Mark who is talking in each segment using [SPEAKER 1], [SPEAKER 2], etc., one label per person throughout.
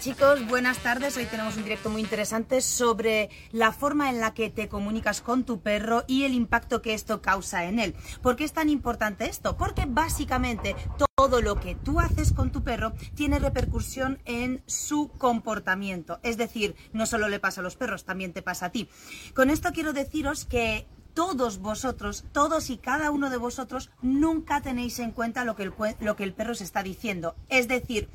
[SPEAKER 1] Chicos, buenas tardes. Hoy tenemos un directo muy interesante sobre la forma en la que te comunicas con tu perro y el impacto que esto causa en él. ¿Por qué es tan importante esto? Porque básicamente todo lo que tú haces con tu perro tiene repercusión en su comportamiento. Es decir, no solo le pasa a los perros, también te pasa a ti. Con esto quiero deciros que todos vosotros, todos y cada uno de vosotros, nunca tenéis en cuenta lo que el, lo que el perro se está diciendo. Es decir,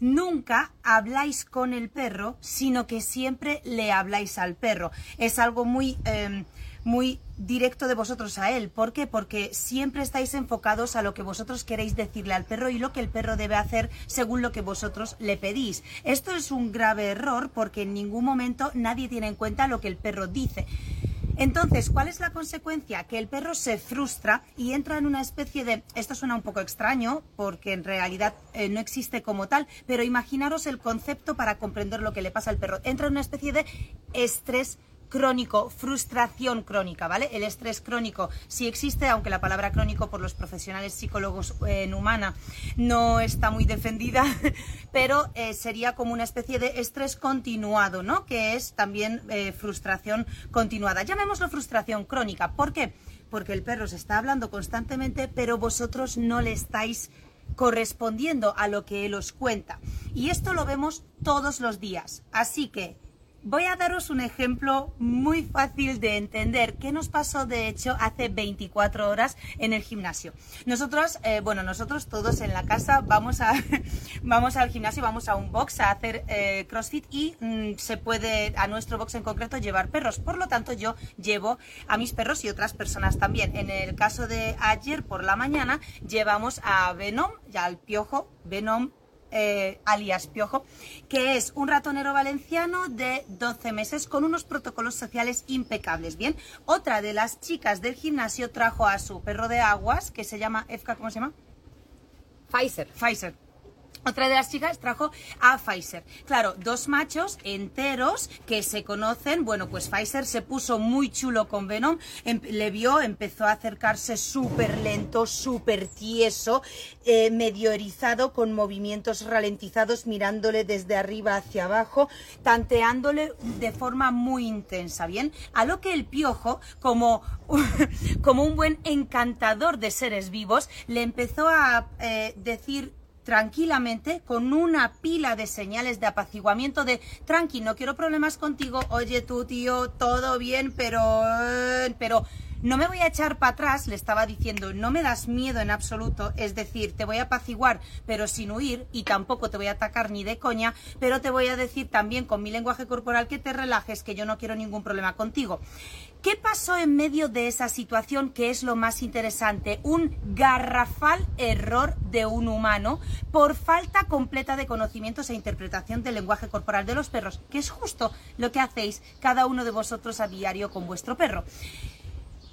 [SPEAKER 1] nunca habláis con el perro, sino que siempre le habláis al perro. Es algo muy, em, muy directo de vosotros a él. ¿Por qué? Porque siempre estáis enfocados a lo que vosotros queréis decirle al perro y lo que el perro debe hacer según lo que vosotros le pedís. Esto es un grave error porque en ningún momento nadie tiene en cuenta lo que el perro dice. Entonces, ¿cuál es la consecuencia? Que el perro se frustra y entra en una especie de... Esto suena un poco extraño porque en realidad eh, no existe como tal, pero imaginaros el concepto para comprender lo que le pasa al perro. Entra en una especie de estrés crónico, frustración crónica, ¿vale? El estrés crónico sí existe, aunque la palabra crónico por los profesionales psicólogos en humana no está muy defendida, pero eh, sería como una especie de estrés continuado, ¿no? Que es también eh, frustración continuada. Llamémoslo frustración crónica. ¿Por qué? Porque el perro se está hablando constantemente, pero vosotros no le estáis correspondiendo a lo que él os cuenta. Y esto lo vemos todos los días. Así que Voy a daros un ejemplo muy fácil de entender ¿Qué nos pasó de hecho hace 24 horas en el gimnasio. Nosotros, eh, bueno, nosotros todos en la casa vamos, a, vamos al gimnasio, vamos a un box a hacer eh, CrossFit y mm, se puede a nuestro box en concreto llevar perros. Por lo tanto, yo llevo a mis perros y otras personas también. En el caso de ayer por la mañana llevamos a Venom, ya al piojo, Venom eh, alias Piojo, que es un ratonero valenciano de 12 meses con unos protocolos sociales impecables. Bien, otra de las chicas del gimnasio trajo a su perro de aguas, que se llama, Efka, ¿cómo se llama?
[SPEAKER 2] Pfizer.
[SPEAKER 1] Pfizer otra de las chicas trajo a Pfizer. Claro, dos machos enteros que se conocen. Bueno, pues Pfizer se puso muy chulo con Venom. Em, le vio, empezó a acercarse súper lento, súper tieso, eh, medio erizado, con movimientos ralentizados, mirándole desde arriba hacia abajo, tanteándole de forma muy intensa. Bien, a lo que el piojo, como, como un buen encantador de seres vivos, le empezó a eh, decir tranquilamente con una pila de señales de apaciguamiento de tranqui, no quiero problemas contigo, oye tú tío, todo bien, pero pero no me voy a echar para atrás, le estaba diciendo, no me das miedo en absoluto, es decir, te voy a apaciguar, pero sin huir, y tampoco te voy a atacar ni de coña, pero te voy a decir también con mi lenguaje corporal que te relajes, que yo no quiero ningún problema contigo. ¿Qué pasó en medio de esa situación que es lo más interesante? Un garrafal error de un humano por falta completa de conocimientos e interpretación del lenguaje corporal de los perros, que es justo lo que hacéis cada uno de vosotros a diario con vuestro perro.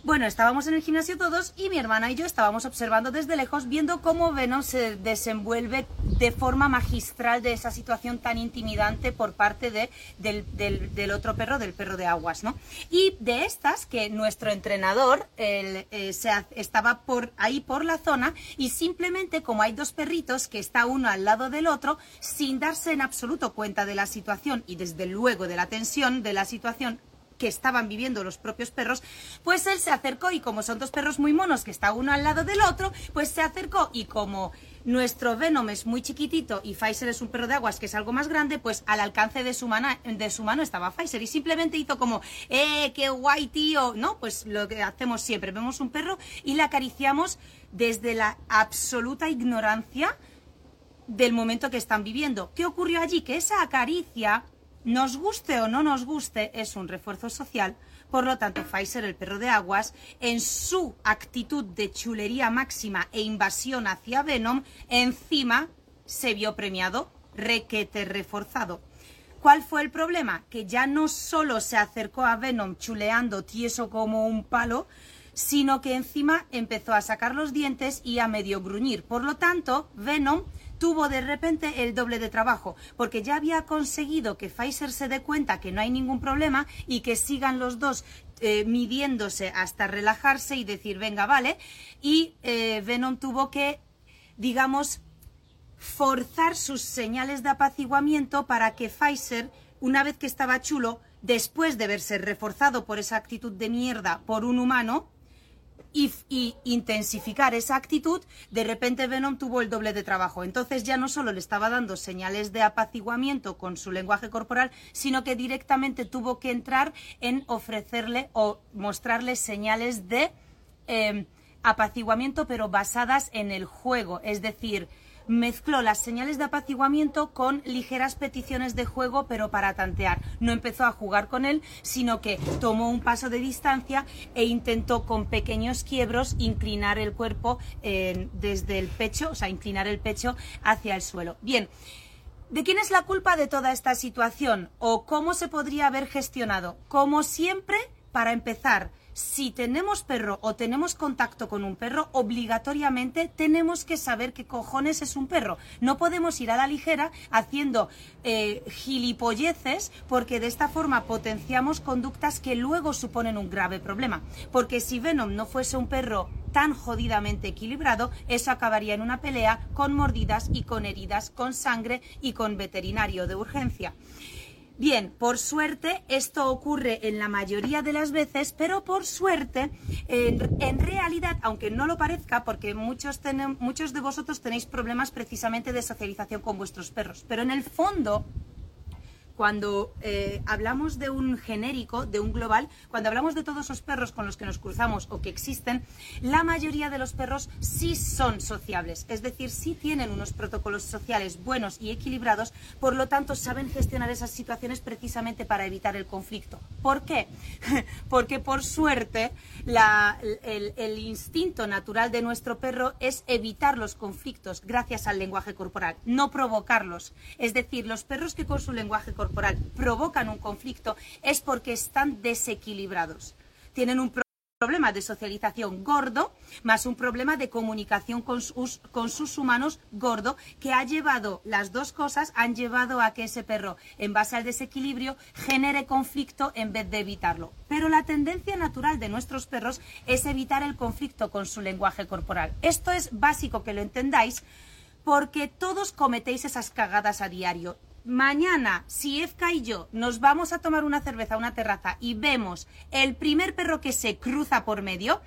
[SPEAKER 1] Bueno, estábamos en el gimnasio todos y mi hermana y yo estábamos observando desde lejos, viendo cómo Venom se desenvuelve de forma magistral de esa situación tan intimidante por parte de, del, otro perro, del perro de aguas, ¿no? Y de estas que nuestro entrenador eh, se, estaba por ahí por la zona y simplemente como hay dos perritos que está uno al lado del otro, sin darse en absoluto cuenta de la situación y desde luego de la tensión de la situación, que estaban viviendo los propios perros, pues él se acercó y como son dos perros muy monos que está uno al lado del otro, pues se acercó y como nuestro Venom es muy chiquitito y Pfizer es un perro de aguas que es algo más grande, pues al alcance de su, mano, de su mano estaba Pfizer y simplemente hizo como, ¡eh, qué guay tío! No, pues lo que hacemos siempre, vemos un perro y le acariciamos desde la absoluta ignorancia del momento que están viviendo. ¿Qué ocurrió allí? Que esa acaricia nos guste o no nos guste, es un refuerzo social. Por lo tanto, Pfizer, el perro de aguas, en su actitud de chulería máxima e invasión hacia Venom, encima se vio premiado, requete reforzado. ¿Cuál fue el problema? Que ya no solo se acercó a Venom chuleando tieso como un palo, sino que encima empezó a sacar los dientes y a medio gruñir. Por lo tanto, Venom tuvo de repente el doble de trabajo, porque ya había conseguido que Pfizer se dé cuenta que no hay ningún problema y que sigan los dos eh, midiéndose hasta relajarse y decir, venga, vale. Y eh, Venom tuvo que, digamos, forzar sus señales de apaciguamiento para que Pfizer, una vez que estaba chulo, después de verse reforzado por esa actitud de mierda por un humano, y, intensificar esa actitud, de repente Venom tuvo el doble de trabajo. Entonces ya no solo le estaba dando señales de apaciguamiento con su lenguaje corporal, sino que directamente tuvo que entrar en ofrecerle o mostrarle señales de eh, apaciguamiento, pero basadas en el juego. Es decir, mezcló las señales de apaciguamiento con ligeras peticiones de juego, pero para tantear. No empezó a jugar con él, sino que tomó un paso de distancia e intentó con pequeños quiebros inclinar el cuerpo eh, desde el pecho, o sea, inclinar el pecho hacia el suelo. Bien. ¿De quién es la culpa de toda esta situación? ¿O cómo se podría haber gestionado? Como siempre, para empezar, si tenemos perro o tenemos contacto con un perro, obligatoriamente tenemos que saber qué cojones es un perro. No podemos ir a la ligera haciendo eh, gilipolleces porque de esta forma potenciamos conductas que luego suponen un grave problema. Porque si Venom no fuese un perro tan jodidamente equilibrado, eso acabaría en una pelea con mordidas y con heridas, con sangre y con veterinario de urgencia. Bien, por suerte esto ocurre en la mayoría de las veces, pero por suerte, en, realidad, aunque no lo parezca, porque muchos, muchos de vosotros tenéis problemas precisamente de socialización con vuestros perros, pero en el fondo cuando eh, hablamos de un genérico, de un global, cuando hablamos de todos los perros con los que nos cruzamos o que existen, la mayoría de los perros sí son sociables, es decir, sí tienen unos protocolos sociales buenos y equilibrados, por lo tanto saben gestionar esas situaciones precisamente para evitar el conflicto. ¿Por qué? Porque por suerte la, el, el instinto natural de nuestro perro es evitar los conflictos gracias al lenguaje corporal, no provocarlos. Es decir, los perros que con su lenguaje corporal provocan un conflicto es porque están desequilibrados. Tienen un problema de socialización gordo, más un problema de comunicación con sus, con sus, humanos gordo, que ha llevado, las dos cosas han llevado a que ese perro, en base al desequilibrio, genere conflicto en vez de evitarlo. Pero la tendencia natural de nuestros perros es evitar el conflicto con su lenguaje corporal. Esto es básico que lo entendáis porque todos cometéis esas cagadas a diario mañana, si Efka y yo nos vamos a tomar una cerveza a una terraza y vemos el primer perro que se cruza por medio,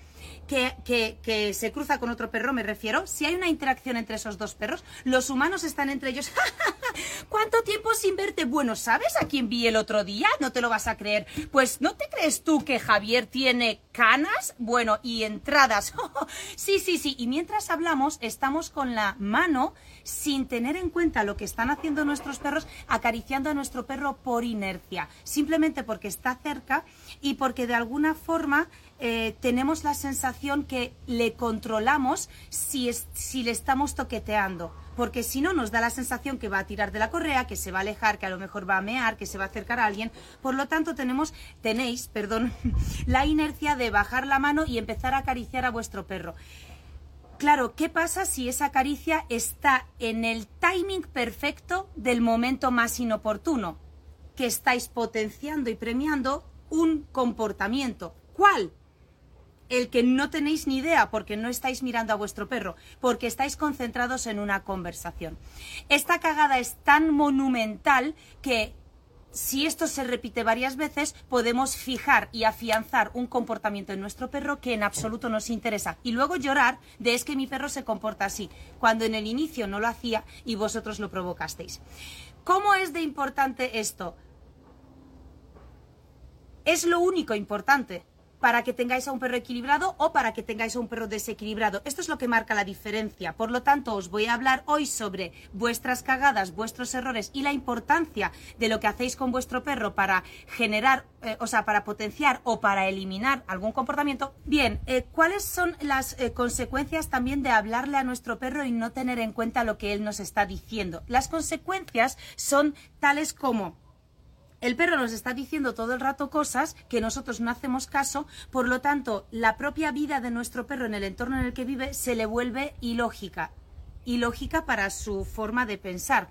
[SPEAKER 1] que, se cruza con otro perro, me refiero, si hay una interacción entre esos dos perros, los humanos están entre ellos. ¿Cuánto tiempo sin verte? Bueno, ¿sabes a quién vi el otro día? No te lo vas a creer. Pues, ¿no te crees tú que Javier tiene canas? Bueno, y entradas. sí, sí, sí. Y mientras hablamos, estamos con la mano, sin tener en cuenta lo que están haciendo nuestros perros, acariciando a nuestro perro por inercia. Simplemente porque está cerca y porque de alguna forma eh, tenemos la sensación que le controlamos si, es, si le estamos toqueteando. Porque si no, nos da la sensación que va a tirar de la correa, que se va a alejar, que a lo mejor va a mear, que se va a acercar a alguien. Por lo tanto, tenemos, tenéis, perdón, la inercia de bajar la mano y empezar a acariciar a vuestro perro. Claro, ¿qué pasa si esa caricia está en el timing perfecto del momento más inoportuno? Que estáis potenciando y premiando un comportamiento. ¿Cuál? El que no tenéis ni idea porque no estáis mirando a vuestro perro, porque estáis concentrados en una conversación. Esta cagada es tan monumental que si esto se repite varias veces, podemos fijar y afianzar un comportamiento en nuestro perro que en absoluto nos interesa. Y luego llorar de es que mi perro se comporta así, cuando en el inicio no lo hacía y vosotros lo provocasteis. ¿Cómo es de importante esto? Es lo único importante para que tengáis a un perro equilibrado o para que tengáis a un perro desequilibrado. Esto es lo que marca la diferencia. Por lo tanto, os voy a hablar hoy sobre vuestras cagadas, vuestros errores y la importancia de lo que hacéis con vuestro perro para generar, eh, o sea, para potenciar o para eliminar algún comportamiento. Bien, eh, ¿cuáles son las eh, consecuencias también de hablarle a nuestro perro y no tener en cuenta lo que él nos está diciendo? Las consecuencias son tales como el perro nos está diciendo todo el rato cosas que nosotros no hacemos caso, por lo tanto, la propia vida de nuestro perro en el entorno en el que vive se le vuelve ilógica, ilógica para su forma de pensar.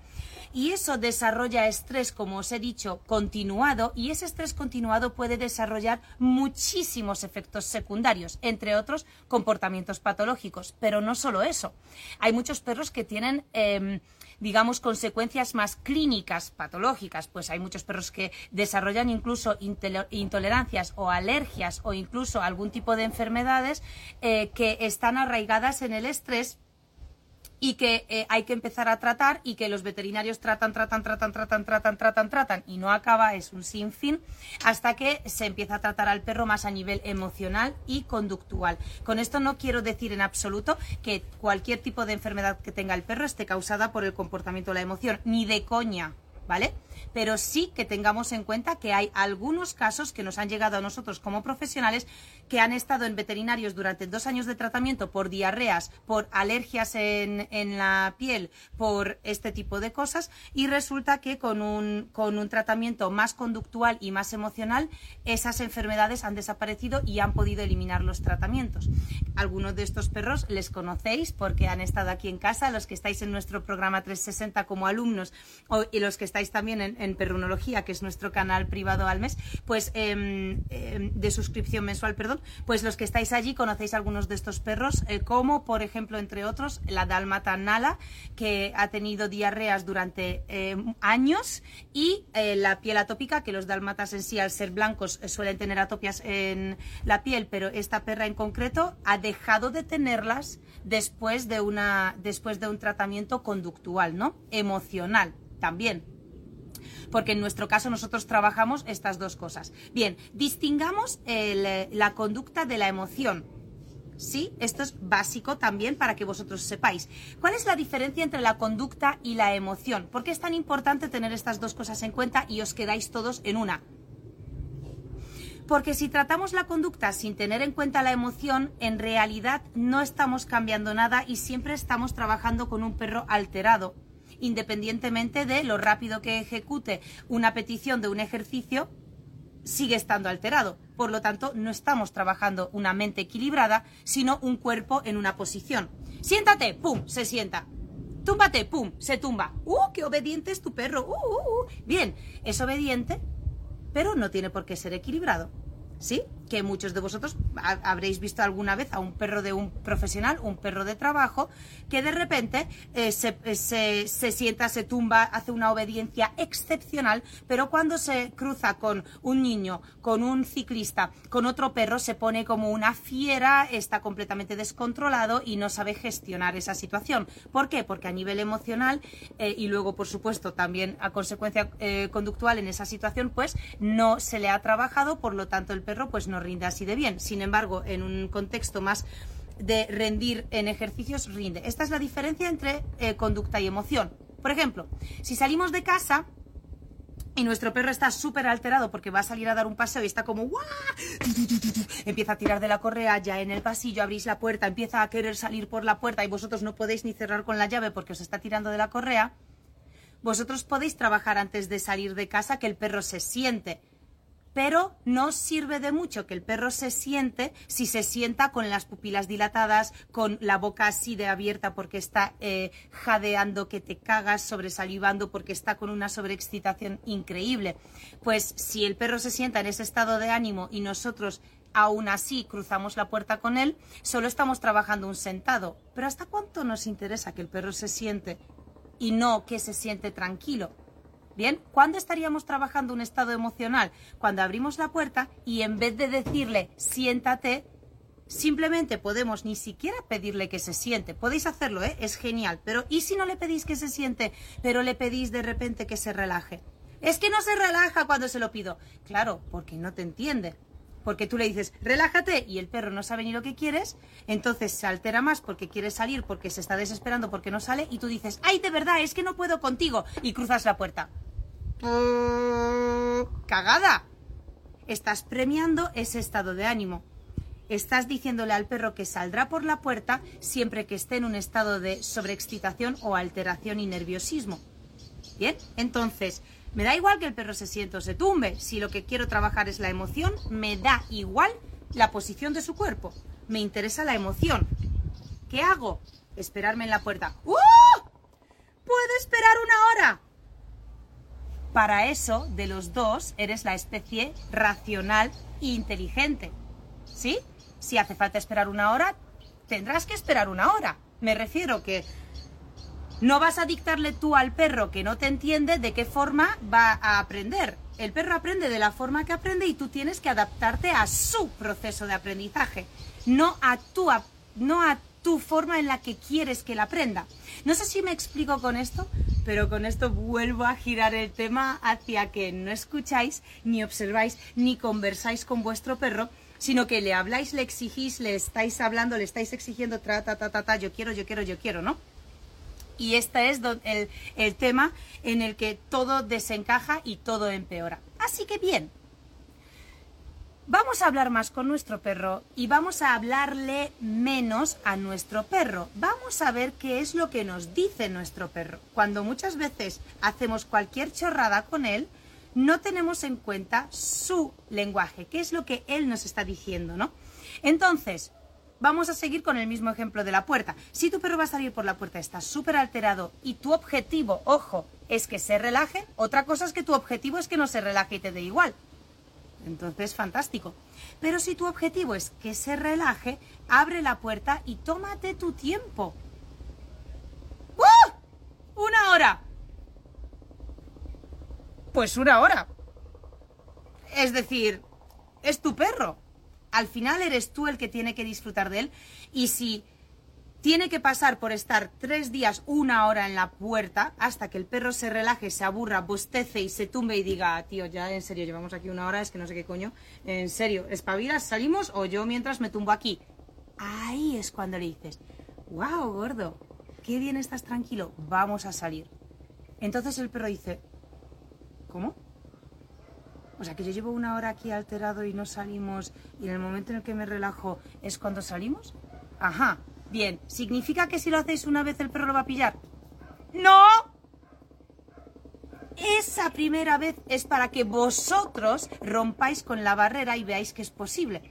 [SPEAKER 1] Y eso desarrolla estrés, como os he dicho, continuado y ese estrés continuado puede desarrollar muchísimos efectos secundarios, entre otros comportamientos patológicos. Pero no solo eso. Hay muchos perros que tienen... Em, digamos, consecuencias más clínicas, patológicas, pues hay muchos perros que desarrollan incluso intolerancias o alergias o incluso algún tipo de enfermedades eh, que están arraigadas en el estrés y que eh, hay que empezar a tratar y que los veterinarios tratan, tratan, tratan, tratan, tratan, tratan, tratan y no acaba, es un sinfín, hasta que se empieza a tratar al perro más a nivel emocional y conductual. Con esto no quiero decir en absoluto que cualquier tipo de enfermedad que tenga el perro esté causada por el comportamiento o la emoción, ni de coña, ¿vale? Pero sí que tengamos en cuenta que hay algunos casos que nos han llegado a nosotros como profesionales que han estado en veterinarios durante dos años de tratamiento por diarreas, por alergias en, la piel, por este tipo de cosas y resulta que con un, con un tratamiento más conductual y más emocional esas enfermedades han desaparecido y han podido eliminar los tratamientos. Algunos de estos perros les conocéis porque han estado aquí en casa, los que estáis en nuestro programa 360 como alumnos y los que estáis también en, en Perrunología, que es nuestro canal privado al mes, pues em, em, de suscripción mensual, perdón, pues los que estáis allí conocéis algunos de estos perros, eh, como por ejemplo, entre otros, la dálmata Nala, que ha tenido diarreas durante em, años, y eh, la piel atópica, que los dálmatas en sí, al ser blancos, eh, suelen tener atopias en la piel, pero esta perra en concreto ha dejado de tenerlas después de una después de un tratamiento conductual, ¿no? Emocional también porque en nuestro caso nosotros trabajamos estas dos cosas. Bien, distingamos la conducta de la emoción. ¿Sí? Esto es básico también para que vosotros sepáis. ¿Cuál es la diferencia entre la conducta y la emoción? ¿Por qué es tan importante tener estas dos cosas en cuenta y os quedáis todos en una? Porque si tratamos la conducta sin tener en cuenta la emoción, en realidad no estamos cambiando nada y siempre estamos trabajando con un perro alterado independientemente de lo rápido que ejecute una petición de un ejercicio, sigue estando alterado. Por lo tanto, no estamos trabajando una mente equilibrada, sino un cuerpo en una posición. Siéntate, pum, se sienta. Túmbate, pum, se tumba. ¡Uh, qué obediente es tu perro! ¡Uh, uh, uh! Bien, es obediente, pero no tiene por qué ser equilibrado. ¿Sí? Que muchos de vosotros habréis visto alguna vez a un perro de un profesional, un perro de trabajo, que de repente eh, eh, se, se, sienta, se tumba, hace una obediencia excepcional, pero cuando se cruza con un niño, con un ciclista, con otro perro, se pone como una fiera, está completamente descontrolado y no sabe gestionar esa situación. ¿Por qué? Porque a nivel emocional eh, y luego, por supuesto, también a consecuencia conductual en esa situación, pues no se le ha trabajado, por lo tanto el perro pues no no rinde así de bien. Sin embargo, en un contexto más de rendir en ejercicios, rinde. Esta es la diferencia entre eh, conducta y emoción. Por ejemplo, si salimos de casa y nuestro perro está súper alterado porque va a salir a dar un paseo y está como ¡guau! Empieza a tirar de la correa ya en el pasillo, abrís la puerta, empieza a querer salir por la puerta y vosotros no podéis ni cerrar con la llave porque os está tirando de la correa. Vosotros podéis trabajar antes de salir de casa que el perro se siente pero no sirve de mucho que el perro se siente si se sienta con las pupilas dilatadas, con la boca así de abierta porque está eh, jadeando que te cagas, sobresalivando porque está con una sobreexcitación increíble. Pues si el perro se sienta en ese estado de ánimo y nosotros aún así cruzamos la puerta con él, solo estamos trabajando un sentado. Pero ¿hasta cuánto nos interesa que el perro se siente y no que se siente tranquilo? Bien, ¿cuándo estaríamos trabajando un estado emocional? Cuando abrimos la puerta y en vez de decirle siéntate, simplemente podemos ni siquiera pedirle que se siente. Podéis hacerlo, ¿eh? es genial. Pero ¿y si no le pedís que se siente, pero le pedís de repente que se relaje? Es que no se relaja cuando se lo pido. Claro, porque no te entiende. Porque tú le dices, relájate, y el perro no sabe ni lo que quieres, entonces se altera más porque quiere salir, porque se está desesperando, porque no sale, y tú dices, ay, de verdad, es que no puedo contigo, y cruzas la puerta. ¡Cagada! Estás premiando ese estado de ánimo. Estás diciéndole al perro que saldrá por la puerta siempre que esté en un estado de sobreexcitación o alteración y nerviosismo. Bien, entonces, me da igual que el perro se siente o se tumbe. Si lo que quiero trabajar es la emoción, me da igual la posición de su cuerpo. Me interesa la emoción. ¿Qué hago? Esperarme en la puerta. ¡Uh! ¿Puedo esperar una hora? Para eso, de los dos, eres la especie racional e inteligente. ¿Sí? Si hace falta esperar una hora, tendrás que esperar una hora. Me refiero que no vas a dictarle tú al perro que no te entiende de qué forma va a aprender. El perro aprende de la forma que aprende y tú tienes que adaptarte a su proceso de aprendizaje, no a tu, no a tu forma en la que quieres que él aprenda. No sé si me explico con esto, pero con esto vuelvo a girar el tema hacia que no escucháis, ni observáis, ni conversáis con vuestro perro, sino que le habláis, le exigís, le estáis hablando, le estáis exigiendo, ta, ta, ta, ta, ta, yo quiero, yo quiero, yo quiero, ¿no? Y este es el, el tema en el que todo desencaja y todo empeora. Así que bien, Vamos a hablar más con nuestro perro y vamos a hablarle menos a nuestro perro. Vamos a ver qué es lo que nos dice nuestro perro. Cuando muchas veces hacemos cualquier chorrada con él, no tenemos en cuenta su lenguaje, qué es lo que él nos está diciendo, ¿no? Entonces, vamos a seguir con el mismo ejemplo de la puerta. Si tu perro va a salir por la puerta, está súper alterado y tu objetivo, ojo, es que se relaje, otra cosa es que tu objetivo es que no se relaje y te dé igual. Entonces, fantástico. Pero si tu objetivo es que se relaje, abre la puerta y tómate tu tiempo. ¡Uh! ¡Una hora! Pues una hora. Es decir, es tu perro. Al final eres tú el que tiene que disfrutar de él. Y si tiene que pasar por estar tres días, una hora en la puerta, hasta que el perro se relaje, se aburra, bostece y se tumbe y diga, tío, ya en serio, llevamos aquí una hora, es que no sé qué coño, en serio, espabilas, salimos o yo mientras me tumbo aquí. Ahí es cuando le dices, wow, gordo, qué bien estás tranquilo, vamos a salir. Entonces el perro dice, ¿cómo? O sea, que yo llevo una hora aquí alterado y no salimos y en el momento en el que me relajo es cuando salimos. Ajá, Bien, ¿significa que si lo hacéis una vez el perro lo va a pillar? ¡No! Esa primera vez es para que vosotros rompáis con la barrera y veáis que es posible.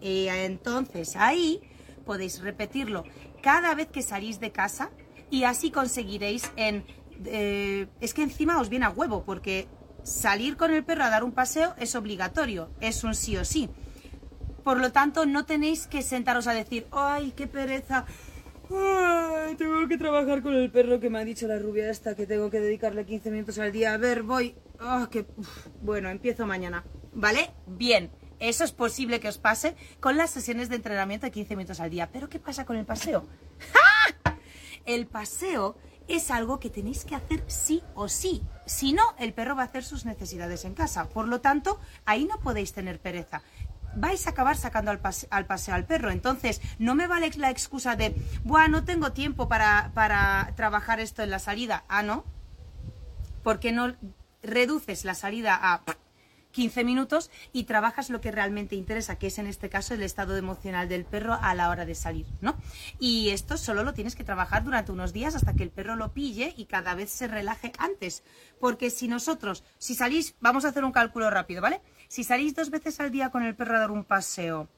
[SPEAKER 1] Y entonces ahí podéis repetirlo cada vez que salís de casa y así conseguiréis en... Eh, es que encima os viene a huevo porque salir con el perro a dar un paseo es obligatorio, es un sí o sí. Por lo tanto, no tenéis que sentaros a decir, ¡ay, qué pereza! Ay, tengo que trabajar con el perro que me ha dicho la rubia esta, que tengo que dedicarle 15 minutos al día. A ver, voy. Oh, que... Bueno, empiezo mañana. ¿Vale? Bien. Eso es posible que os pase con las sesiones de entrenamiento de 15 minutos al día. Pero ¿qué pasa con el paseo? ¡Ja! El paseo es algo que tenéis que hacer sí o sí. Si no, el perro va a hacer sus necesidades en casa. Por lo tanto, ahí no podéis tener pereza vais a acabar sacando al, paseo al perro. Entonces, no me vale la excusa de, bueno, no tengo tiempo para, para trabajar esto en la salida. Ah, ¿no? Porque no reduces la salida a 15 minutos y trabajas lo que realmente interesa, que es en este caso el estado emocional del perro a la hora de salir, ¿no? Y esto solo lo tienes que trabajar durante unos días hasta que el perro lo pille y cada vez se relaje antes. Porque si nosotros, si salís, vamos a hacer un cálculo rápido, ¿vale? Si salís dos veces al día con el perro a dar un paseo,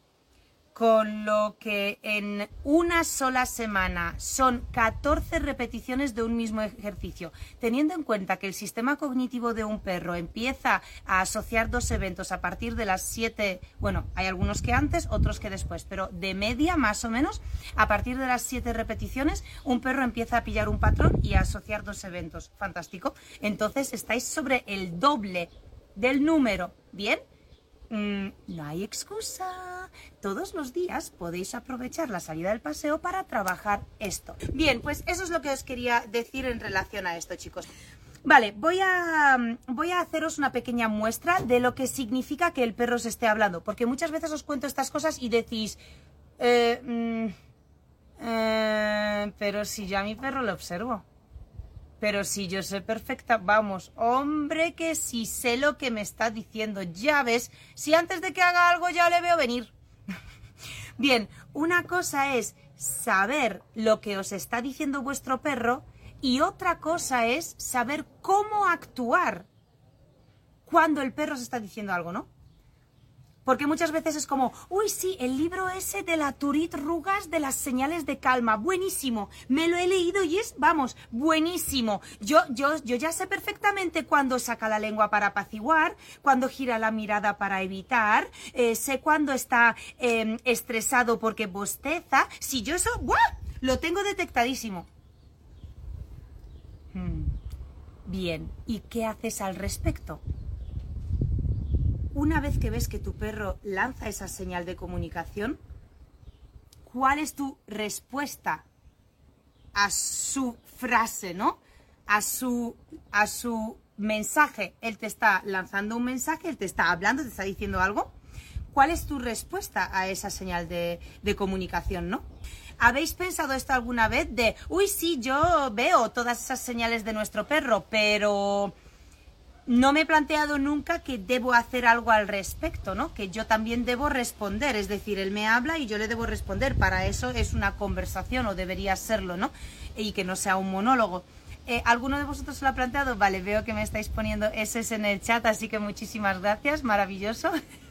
[SPEAKER 1] con lo que en una sola semana son 14 repeticiones de un mismo ejercicio, teniendo en cuenta que el sistema cognitivo de un perro empieza a asociar dos eventos a partir de las 7, bueno, hay algunos que antes, otros que después, pero de media más o menos, a partir de las 7 repeticiones, un perro empieza a pillar un patrón y a asociar dos eventos. Fantástico. Entonces estáis sobre el doble del número, ¿bien? Mm, no hay excusa. Todos los días podéis aprovechar la salida del paseo para trabajar esto. Bien, pues eso es lo que os quería decir en relación a esto, chicos. Vale, voy a, voy a haceros una pequeña muestra de lo que significa que el perro se esté hablando, porque muchas veces os cuento estas cosas y decís, eh, mm, eh, pero si ya mi perro lo observo. Pero si yo sé perfecta, vamos, hombre, que si sé lo que me está diciendo, ya ves, si antes de que haga algo ya le veo venir. Bien, una cosa es saber lo que os está diciendo vuestro perro y otra cosa es saber cómo actuar cuando el perro os está diciendo algo, ¿no? Porque muchas veces es como, uy, sí, el libro ese de la Turit Rugas de las señales de calma, buenísimo, me lo he leído y es, vamos, buenísimo. Yo, yo, yo ya sé perfectamente cuándo saca la lengua para apaciguar, cuándo gira la mirada para evitar, eh, sé cuándo está em, estresado porque bosteza. Si yo eso, ¡buah! Lo tengo detectadísimo. Hmm. Bien, ¿y qué haces al respecto? Una vez que ves que tu perro lanza esa señal de comunicación, ¿cuál es tu respuesta a su frase, ¿no? A su, a su mensaje. Él te está lanzando un mensaje, él te está hablando, te está diciendo algo. ¿Cuál es tu respuesta a esa señal de, de comunicación, no? ¿Habéis pensado esto alguna vez de, uy, sí, yo veo todas esas señales de nuestro perro, pero no me he planteado nunca que debo hacer algo al respecto, ¿no? Que yo también debo responder, es decir, él me habla y yo le debo responder. Para eso es una conversación o debería serlo, ¿no? Y que no sea un monólogo. Eh, ¿Alguno de vosotros lo ha planteado? Vale, veo que me estáis poniendo ese en el chat, así que muchísimas gracias, maravilloso.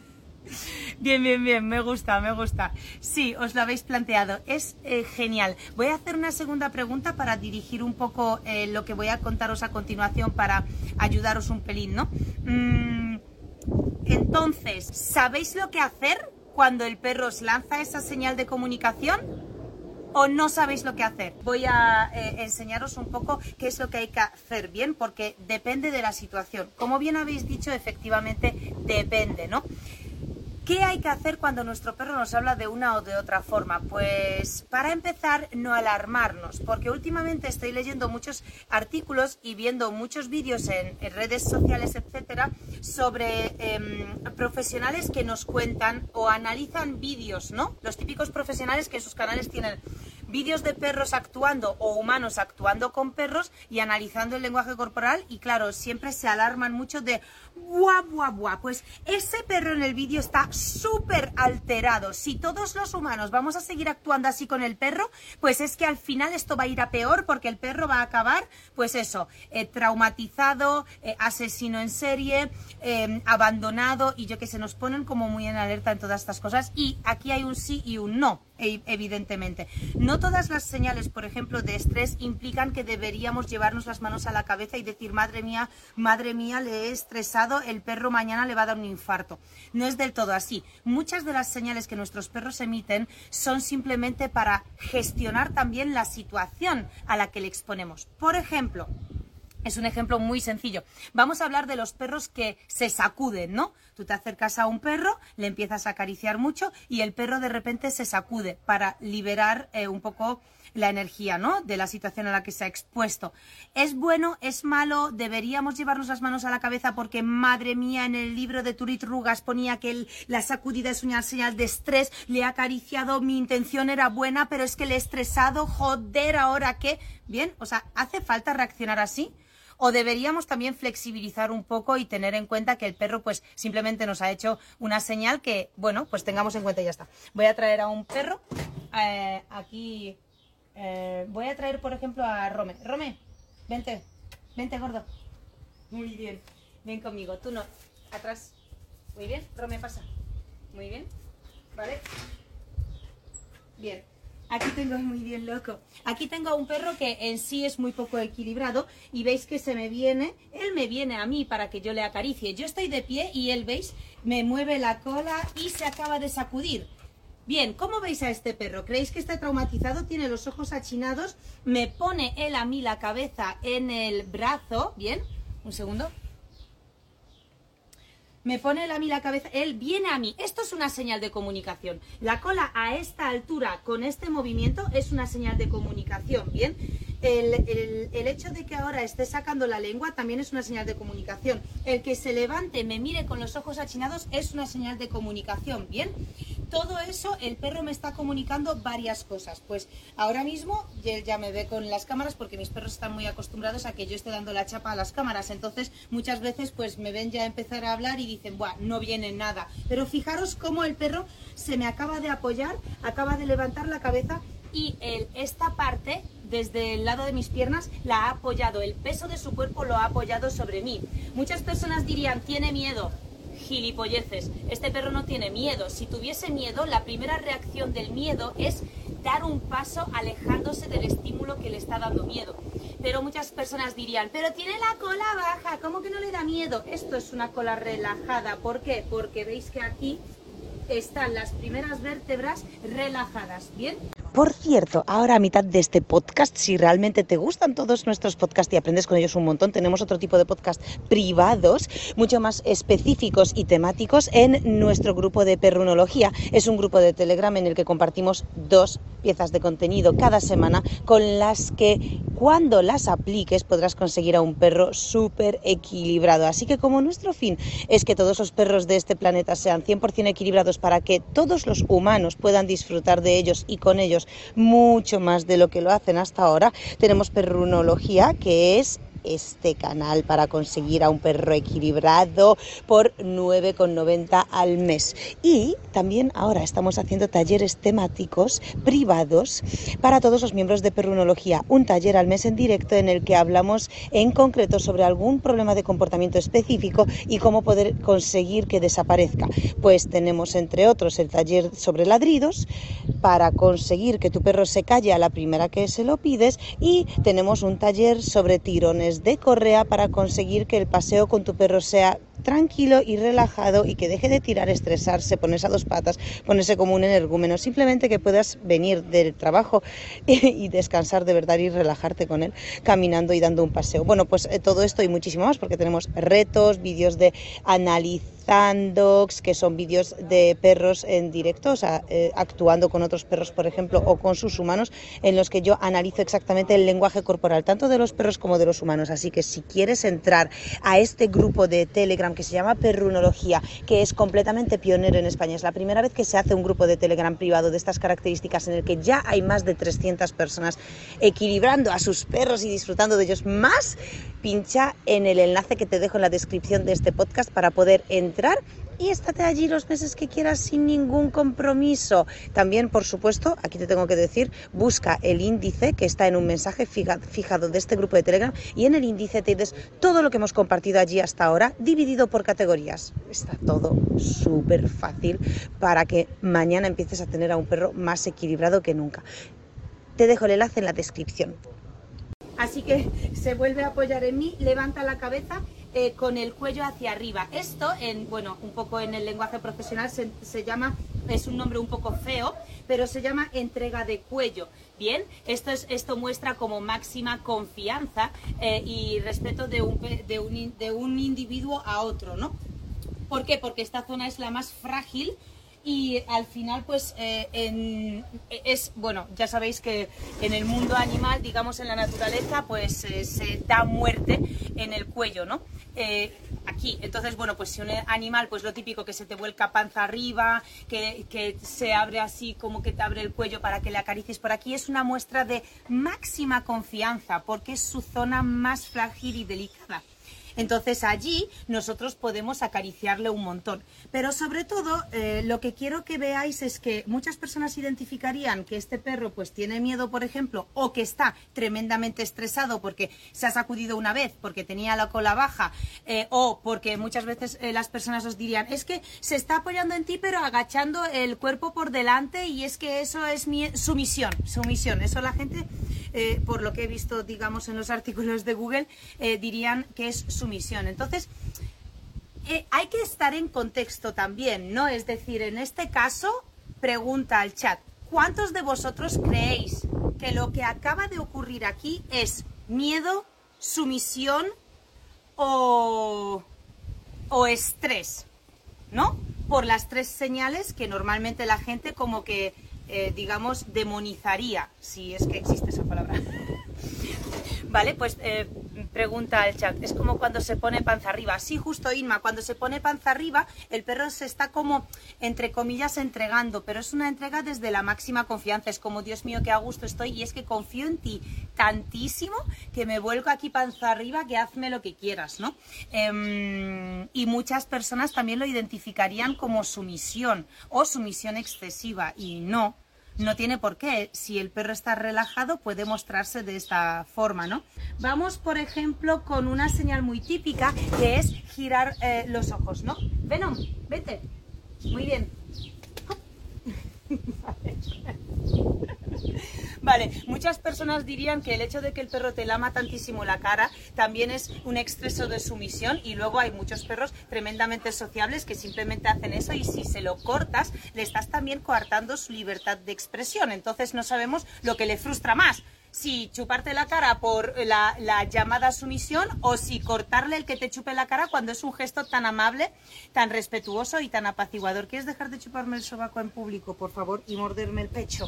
[SPEAKER 1] Bien, bien, bien, me gusta, me gusta. Sí, os lo habéis planteado, es eh, genial. Voy a hacer una segunda pregunta para dirigir un poco eh, lo que voy a contaros a continuación para ayudaros un pelín, ¿no? Mm, entonces, ¿sabéis lo que hacer cuando el perro os lanza esa señal de comunicación? o no sabéis lo que hacer. Voy a eh, enseñaros un poco qué es lo que hay que hacer bien, porque depende de la situación. Como bien habéis dicho, efectivamente depende, ¿no? ¿Qué hay que hacer cuando nuestro perro nos habla de una o de otra forma? Pues para empezar, no alarmarnos, porque últimamente estoy leyendo muchos artículos y viendo muchos vídeos en, redes sociales, etcétera, sobre em, profesionales que nos cuentan o analizan vídeos, ¿no? Los típicos profesionales que en sus canales tienen vídeos de perros actuando o humanos actuando con perros y analizando el lenguaje corporal y claro, siempre se alarman mucho de buah, buah, buah, pues ese perro en el vídeo está súper alterado. Si todos los humanos vamos a seguir actuando así con el perro, pues es que al final esto va a ir a peor porque el perro va a acabar, pues eso, eh, traumatizado, eh, asesino en serie, eh, abandonado y yo que se nos ponen como muy en alerta en todas estas cosas y aquí hay un sí y un no. E, evidentemente. No todas las señales, por ejemplo, de estrés implican que deberíamos llevarnos las manos a la cabeza y decir, madre mía, madre mía, le he estresado, el perro mañana le va a dar un infarto. No es del todo así. Muchas de las señales que nuestros perros emiten son simplemente para gestionar también la situación a la que le exponemos. Por ejemplo, es un ejemplo muy sencillo. Vamos a hablar de los perros que se sacuden, ¿no? Tú te acercas a un perro, le empiezas a acariciar mucho y el perro de repente se sacude para liberar eh, un poco la energía, ¿no? De la situación a la que se ha expuesto. ¿Es bueno? ¿Es malo? ¿Deberíamos llevarnos las manos a la cabeza porque, madre mía, en el libro de Turit Rugas ponía que la sacudida es una señal de estrés, le he acariciado, mi intención era buena, pero es que le he estresado, joder, ¿ahora qué? Bien, o sea, ¿hace falta reaccionar así? O deberíamos también flexibilizar un poco y tener en cuenta que el perro pues simplemente nos ha hecho una señal que, bueno, pues tengamos en cuenta y ya está. Voy a traer a un perro, eh, aquí, eh, voy a traer por ejemplo a Rome. Rome, vente, vente gordo. Muy bien, ven conmigo, tú no, atrás. Muy bien, Rome pasa. Muy bien, ¿vale? Bien, Aquí tengo muy bien loco. Aquí tengo un perro que en sí es muy poco equilibrado y veis que se me viene, él me viene a mí para que yo le acaricie. Yo estoy de pie y él, veis, me mueve la cola y se acaba de sacudir. Bien, ¿cómo veis a este perro? ¿Creéis que está traumatizado? Tiene los ojos achinados. Me pone él a mí la cabeza en el brazo. Bien, un segundo me pone a mí la cabeza, él viene a mí. Esto es una señal de comunicación. La cola a esta altura, con este movimiento, es una señal de comunicación, ¿bien? El, el, hecho de que ahora esté sacando la lengua también es una señal de comunicación. El que se levante, me mire con los ojos achinados, es una señal de comunicación, ¿bien? todo eso el perro me está comunicando varias cosas. Pues ahora mismo él ya me ve con las cámaras porque mis perros están muy acostumbrados a que yo esté dando la chapa a las cámaras. Entonces muchas veces pues me ven ya empezar a hablar y dicen, Buah, no viene nada. Pero fijaros cómo el perro se me acaba de apoyar, acaba de levantar la cabeza y esta parte desde el lado de mis piernas la ha apoyado, el peso de su cuerpo lo ha apoyado sobre mí. Muchas personas dirían, tiene miedo, gilipolleces. Este perro no tiene miedo. Si tuviese miedo, la primera reacción del miedo es dar un paso alejándose del estímulo que le está dando miedo. Pero muchas personas dirían, pero tiene la cola baja, ¿cómo que no le da miedo? Esto es una cola relajada. ¿Por qué? Porque veis que aquí están las primeras vértebras relajadas, ¿bien?
[SPEAKER 3] Por cierto, ahora a mitad de este podcast, si realmente te gustan todos nuestros podcasts y aprendes con ellos un montón, tenemos otro tipo de podcast privados, mucho más específicos y temáticos en nuestro grupo de perrunología. Es un grupo de Telegram en el que compartimos dos piezas de contenido cada semana con las que cuando las apliques podrás conseguir a un perro súper equilibrado. Así que como nuestro fin es que todos los perros de este planeta sean 100% equilibrados para que todos los humanos puedan disfrutar de ellos y con ellos mucho más de lo que lo hacen hasta ahora. Tenemos perrunología, que es este canal para conseguir a un perro equilibrado por 9,90 al mes. Y también ahora estamos haciendo talleres temáticos privados para todos los miembros de Perrunología. Un taller al mes en directo en el que hablamos en concreto sobre algún problema de comportamiento específico y cómo poder conseguir que desaparezca. Pues tenemos entre otros el taller sobre ladridos para conseguir que tu perro se calle a la primera que se lo pides y tenemos un taller sobre tirones de correa para conseguir que el paseo con tu perro sea tranquilo y relajado y que deje de tirar, estresarse, ponerse a dos patas, ponerse como un energúmeno, simplemente que puedas venir del trabajo y, descansar de verdad y relajarte con él caminando y dando un paseo. Bueno, pues eh, todo esto y muchísimo más porque tenemos retos, vídeos de análisis Zandogs, que son vídeos de perros en directo, o sea, eh, actuando con otros perros, por ejemplo, o con sus humanos, en los que yo analizo exactamente el lenguaje corporal, tanto de los perros como de los humanos. Así que si quieres entrar a este grupo de Telegram que se llama Perrunología, que es completamente pionero en España, es la primera vez que se hace un grupo de Telegram privado de estas características en el que ya hay más de 300 personas equilibrando a sus perros y disfrutando de ellos. Más, pincha en el enlace que te dejo en la descripción de este podcast para poder entrar entrar y estate allí los meses que quieras sin ningún compromiso. También, por supuesto, aquí te tengo que decir, busca el índice que está en un mensaje fijado de este grupo de Telegram y en el índice te des todo lo que hemos compartido allí hasta ahora, dividido por categorías. Está todo súper fácil para que mañana empieces a tener a un perro más equilibrado que nunca. Te dejo el enlace en la descripción.
[SPEAKER 1] Así que se vuelve a apoyar en mí, levanta la cabeza eh, con el cuello hacia arriba. Esto, en, bueno, un poco en el lenguaje profesional se, llama, es un nombre un poco feo, pero se llama entrega de cuello. Bien, esto, es, esto muestra como máxima confianza eh, y respeto de un, de, un, de un individuo a otro, ¿no? ¿Por qué? Porque esta zona es la más frágil y al final pues eh, es bueno ya sabéis que en el mundo animal digamos en la naturaleza pues se da muerte en el cuello no eh, aquí. Entonces, bueno, pues si un animal, pues lo típico que se te vuelca panza arriba, que, que, se abre así como que te abre el cuello para que le acaricies por aquí, es una muestra de máxima confianza porque es su zona más frágil y delicada. Entonces allí nosotros podemos acariciarle un montón. Pero sobre todo eh, lo que quiero que veáis es que muchas personas identificarían que este perro pues tiene miedo, por ejemplo, o que está tremendamente estresado porque se ha sacudido una vez, porque tenía la cola baja, eh, o porque muchas veces eh, las personas os dirían, es que se está apoyando en ti pero agachando el cuerpo por delante y es que eso es mi, sumisión, sumisión. Eso la gente por lo que he visto, digamos, en los artículos de Google, dirían que es su misión. Entonces, eh, hay que estar en contexto también, ¿no? Es decir, en este caso, pregunta al chat, ¿cuántos de vosotros creéis que lo que acaba de ocurrir aquí es miedo, sumisión o, o estrés? ¿No? Por las tres señales que normalmente la gente como que eh, digamos, demonizaría, si es que existe esa palabra. vale, pues eh, pregunta el chat, es como cuando se pone panza arriba. Sí, justo Inma, cuando se pone panza arriba, el perro se está como, entre comillas, entregando, pero es una entrega desde la máxima confianza. Es como, Dios mío, qué a gusto estoy y es que confío en ti tantísimo que me vuelco aquí panza arriba, que hazme lo que quieras, ¿no? Em, y muchas personas también lo identificarían como sumisión o sumisión excesiva y no no tiene por qué. Si el perro está relajado, puede mostrarse de esta forma, ¿no? Vamos, por ejemplo, con una señal muy típica que es girar eh, los ojos, ¿no? Venom, vete. Muy bien. Vale, muchas personas dirían que el hecho de que el perro te lama tantísimo la cara también es un exceso de sumisión y luego hay muchos perros tremendamente sociables que simplemente hacen eso y si se lo cortas le estás también coartando su libertad de expresión. Entonces no sabemos lo que le frustra más, si chuparte la cara por la, la, llamada sumisión o si cortarle el que te chupe la cara cuando es un gesto tan amable, tan respetuoso y tan apaciguador. ¿Quieres dejar de chuparme el sobaco en público, por favor, y morderme el pecho?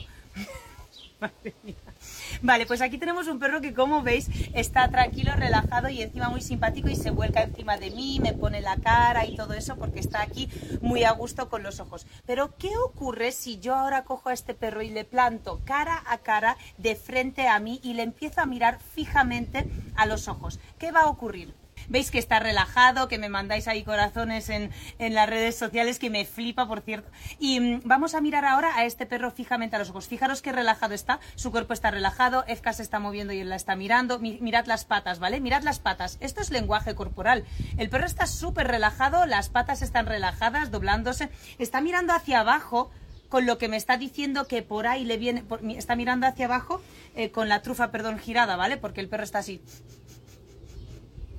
[SPEAKER 1] Vale, pues aquí tenemos un perro que como veis está tranquilo, relajado y encima muy simpático y se vuelca encima de mí, me pone la cara y todo eso porque está aquí muy a gusto con los ojos. Pero ¿qué ocurre si yo ahora cojo a este perro y le planto cara a cara de frente a mí y le empiezo a mirar fijamente a los ojos? ¿Qué va a ocurrir? Veis que está relajado, que me mandáis ahí corazones en, en las redes sociales, que me flipa, por cierto. Y mm, vamos a mirar ahora a este perro fijamente a los ojos. Fijaros qué relajado está, su cuerpo está relajado, Efka se está moviendo y él la está mirando. mirad las patas, ¿vale? Mirad las patas. Esto es lenguaje corporal. El perro está súper relajado, las patas están relajadas, doblándose, está mirando hacia abajo con lo que me está diciendo que por ahí le viene, está mirando hacia abajo eh, con la trufa, perdón, girada, ¿vale? Porque el perro está así.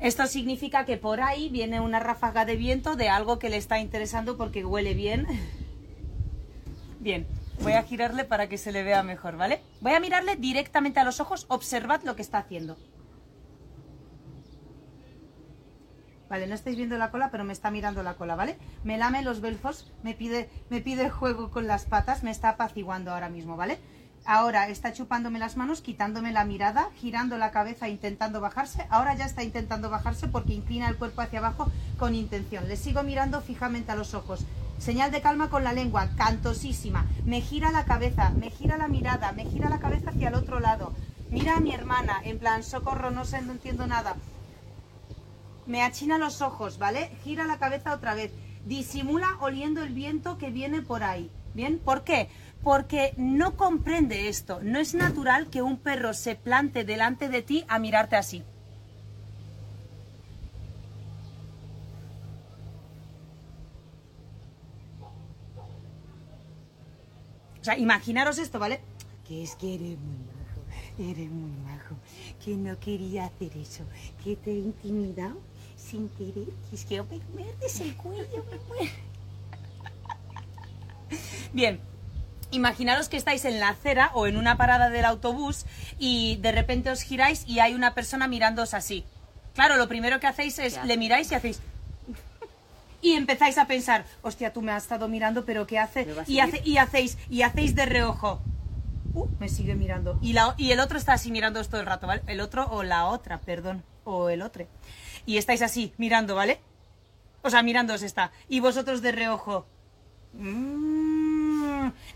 [SPEAKER 1] Esto significa que por ahí viene una ráfaga de viento de algo que le está interesando porque huele bien. Bien, voy a girarle para que se le vea mejor, ¿vale? Voy a mirarle directamente a los ojos, observad lo que está haciendo. Vale, no estáis viendo la cola, pero me está mirando la cola, ¿vale? Me lame los belfos, me pide, me pide juego con las patas, me está apaciguando ahora mismo, ¿vale? Ahora está chupándome las manos, quitándome la mirada, girando la cabeza, intentando bajarse. Ahora ya está intentando bajarse porque inclina el cuerpo hacia abajo con intención. Le sigo mirando fijamente a los ojos. Señal de calma con la lengua, cantosísima. Me gira la cabeza, me gira la mirada, me gira la cabeza hacia el otro lado. Mira a mi hermana, en plan, socorro, no sé, no entiendo nada. Me achina los ojos, ¿vale? Gira la cabeza otra vez. Disimula oliendo el viento que viene por ahí. ¿Bien? ¿Por qué? Porque no comprende esto. No es natural que un perro se plante delante de ti a mirarte así. O sea, imaginaros esto, ¿vale? Que es que eres muy majo, eres muy majo, que no quería hacer eso, que te he intimidado sin querer, que es que me muerdes el cuello, me muero. Bien, Imaginaros que estáis en la acera o en una parada del autobús y de repente os giráis y hay una persona mirándoos así. Claro, lo primero que hacéis es le miráis y hacéis y empezáis a pensar, hostia, tú me has estado mirando, pero ¿qué hace? Y, y hacéis y hacéis de reojo. Uh, me sigue mirando. Y, la, y el otro está así mirando todo el rato, ¿vale? El otro o la otra, perdón, o el otro. Y estáis así mirando, ¿vale? O sea, mirándoos está. Y vosotros de reojo.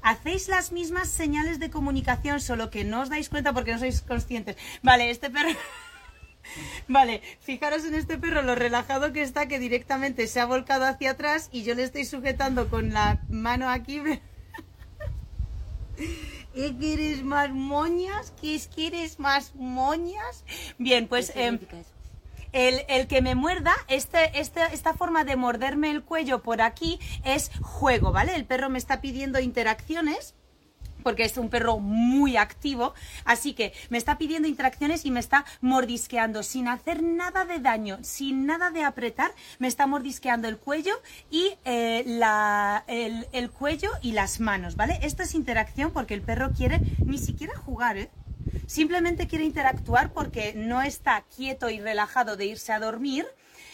[SPEAKER 1] Hacéis las mismas señales de comunicación, solo que no os dais cuenta porque no sois conscientes. Vale, este perro... Vale, fijaros en este perro lo relajado que está, que directamente se ha volcado hacia atrás y yo le estoy sujetando con la mano aquí. ¿Qué quieres más moñas? ¿Qué quieres más moñas? Bien, pues... Eh, el, que me muerda, este, este, esta forma de morderme el cuello por aquí es juego, ¿vale? El perro me está pidiendo interacciones porque es un perro muy activo, así que me está pidiendo interacciones y me está mordisqueando sin hacer nada de daño, sin nada de apretar, me está mordisqueando el cuello y eh, la, el, el, cuello y las manos, ¿vale? Esto es interacción porque el perro quiere ni siquiera jugar, ¿eh? Simplemente quiere interactuar porque no está quieto y relajado de irse a dormir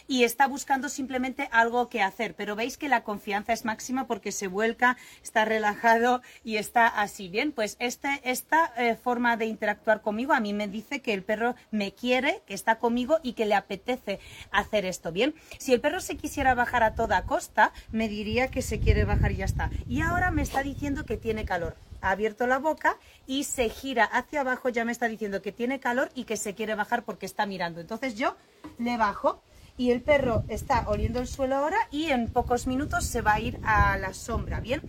[SPEAKER 1] y está buscando simplemente algo que hacer. Pero veis que la confianza es máxima porque se vuelca, está relajado y está así. Bien, pues este, esta eh, forma de interactuar conmigo a mí me dice que el perro me quiere, que está conmigo y que le apetece hacer esto. Bien, si el perro se quisiera bajar a toda costa, me diría que se quiere bajar y ya está. Y ahora me está diciendo que tiene calor ha abierto la boca y se gira hacia abajo, ya me está diciendo que tiene calor y que se quiere bajar porque está mirando. Entonces yo le bajo y el perro está oliendo el suelo ahora y en pocos minutos se va a ir a la sombra, ¿bien?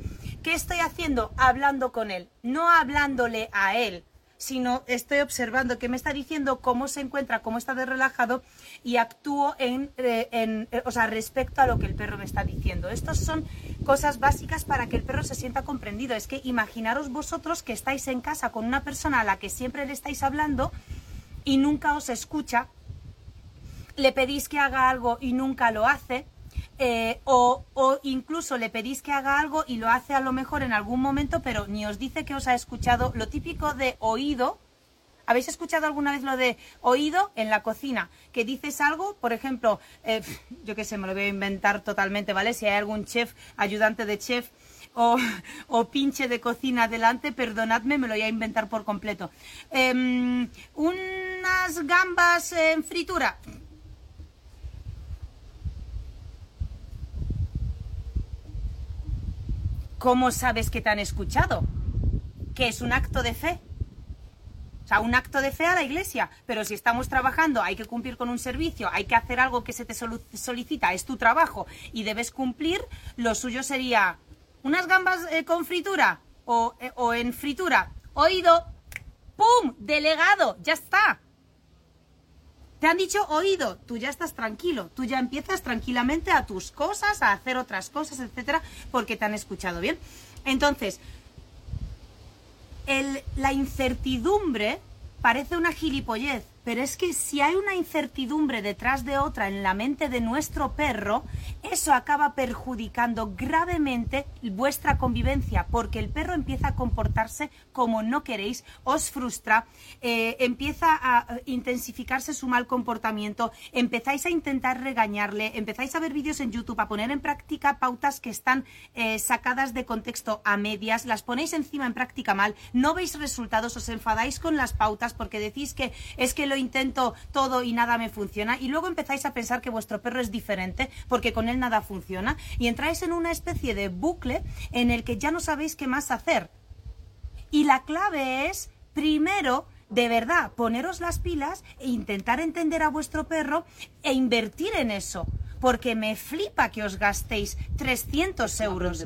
[SPEAKER 1] ¿Qué estoy haciendo? Hablando con él, no hablándole a él, sino estoy observando que me está diciendo cómo se encuentra, cómo está de relajado y actúo en, eh, en, eh, o sea, respecto a lo que el perro me está diciendo. Estas son cosas básicas para que el perro se sienta comprendido. Es que imaginaros vosotros que estáis en casa con una persona a la que siempre le estáis hablando y nunca os escucha le pedís que haga algo y nunca lo hace, eh, o, o, incluso le pedís que haga algo y lo hace a lo mejor en algún momento, pero ni os dice que os ha escuchado. Lo típico de oído, ¿habéis escuchado alguna vez lo de oído en la cocina? Que dices algo, por ejemplo, eh, yo qué sé, me lo voy a inventar totalmente, ¿vale? Si hay algún chef, ayudante de chef, o, o, pinche de cocina delante, perdonadme, me lo voy a inventar por completo. Eh, unas gambas en fritura. ¿Cómo sabes que te han escuchado? Que es un acto de fe. O sea, un acto de fe a la iglesia. Pero si estamos trabajando, hay que cumplir con un servicio, hay que hacer algo que se te solicita, es tu trabajo y debes cumplir, lo suyo sería unas gambas eh, con fritura eh, o en fritura. Oído, ¡pum! Delegado, ya está. Te han dicho oído, tú ya estás tranquilo, tú ya empiezas tranquilamente a tus cosas, a hacer otras cosas, etcétera, porque te han escuchado bien. Entonces, la incertidumbre parece una gilipollez, pero es que si hay una incertidumbre detrás de otra en la mente de nuestro perro, eso acaba perjudicando gravemente vuestra convivencia, porque el perro empieza a comportarse como no queréis, os frustra, eh, empieza a intensificarse su mal comportamiento, empezáis a intentar regañarle, empezáis a ver vídeos en YouTube, a poner en práctica pautas que están eh, sacadas de contexto a medias, las ponéis encima en práctica mal, no veis resultados, os enfadáis con las pautas porque decís que es que lo intento todo y nada me funciona y luego empezáis a pensar que vuestro perro es diferente porque con él nada funciona y entráis en una especie de bucle en el que ya no sabéis qué más hacer. Y la clave es, primero, de verdad, poneros las pilas e intentar entender a vuestro perro e invertir en eso. Porque me flipa que os gastéis 300 euros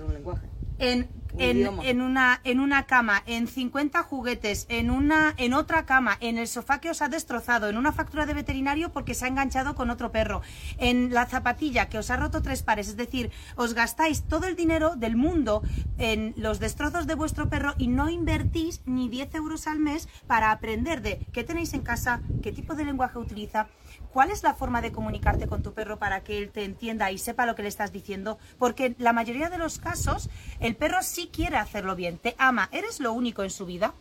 [SPEAKER 1] en en, en, una, en una cama, en 50 juguetes, en, una, en otra cama, en el sofá que os ha destrozado, en una factura de veterinario porque se ha enganchado con otro perro, en la zapatilla que os ha roto tres pares. Es decir, os gastáis todo el dinero del mundo en los destrozos de vuestro perro y no invertís ni 10 euros al mes para aprender de qué tenéis en casa, qué tipo de lenguaje utiliza, ¿Cuál es la forma de comunicarte con tu perro para que él te entienda y sepa lo que le estás diciendo? Porque la mayoría de los casos el perro sí quiere hacerlo bien, te ama, eres lo único en su vida,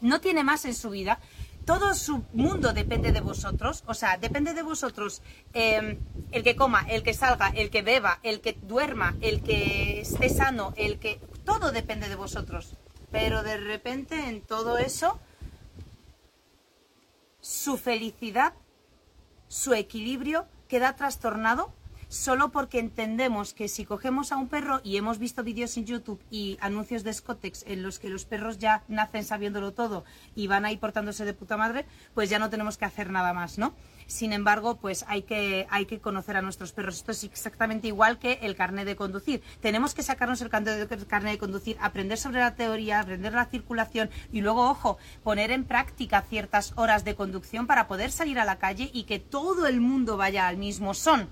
[SPEAKER 1] no tiene más en su vida, todo su mundo depende de vosotros, o sea, depende de vosotros eh, el que coma, el que salga, el que beba, el que duerma, el que esté sano, el que... Todo depende de vosotros. Pero de repente en todo eso, su felicidad su equilibrio queda trastornado solo porque entendemos que si cogemos a un perro y hemos visto vídeos en YouTube y anuncios de Scotex en los que los perros ya nacen sabiéndolo todo y van ahí portándose de puta madre, pues ya no tenemos que hacer nada más, ¿no? Sin embargo, pues hay que, hay que conocer a nuestros perros. Esto es exactamente igual que el carnet de conducir. Tenemos que sacarnos el carnet de conducir, aprender sobre la teoría, aprender la circulación y luego, ojo, poner en práctica ciertas horas de conducción para poder salir a la calle y que todo el mundo vaya al mismo son.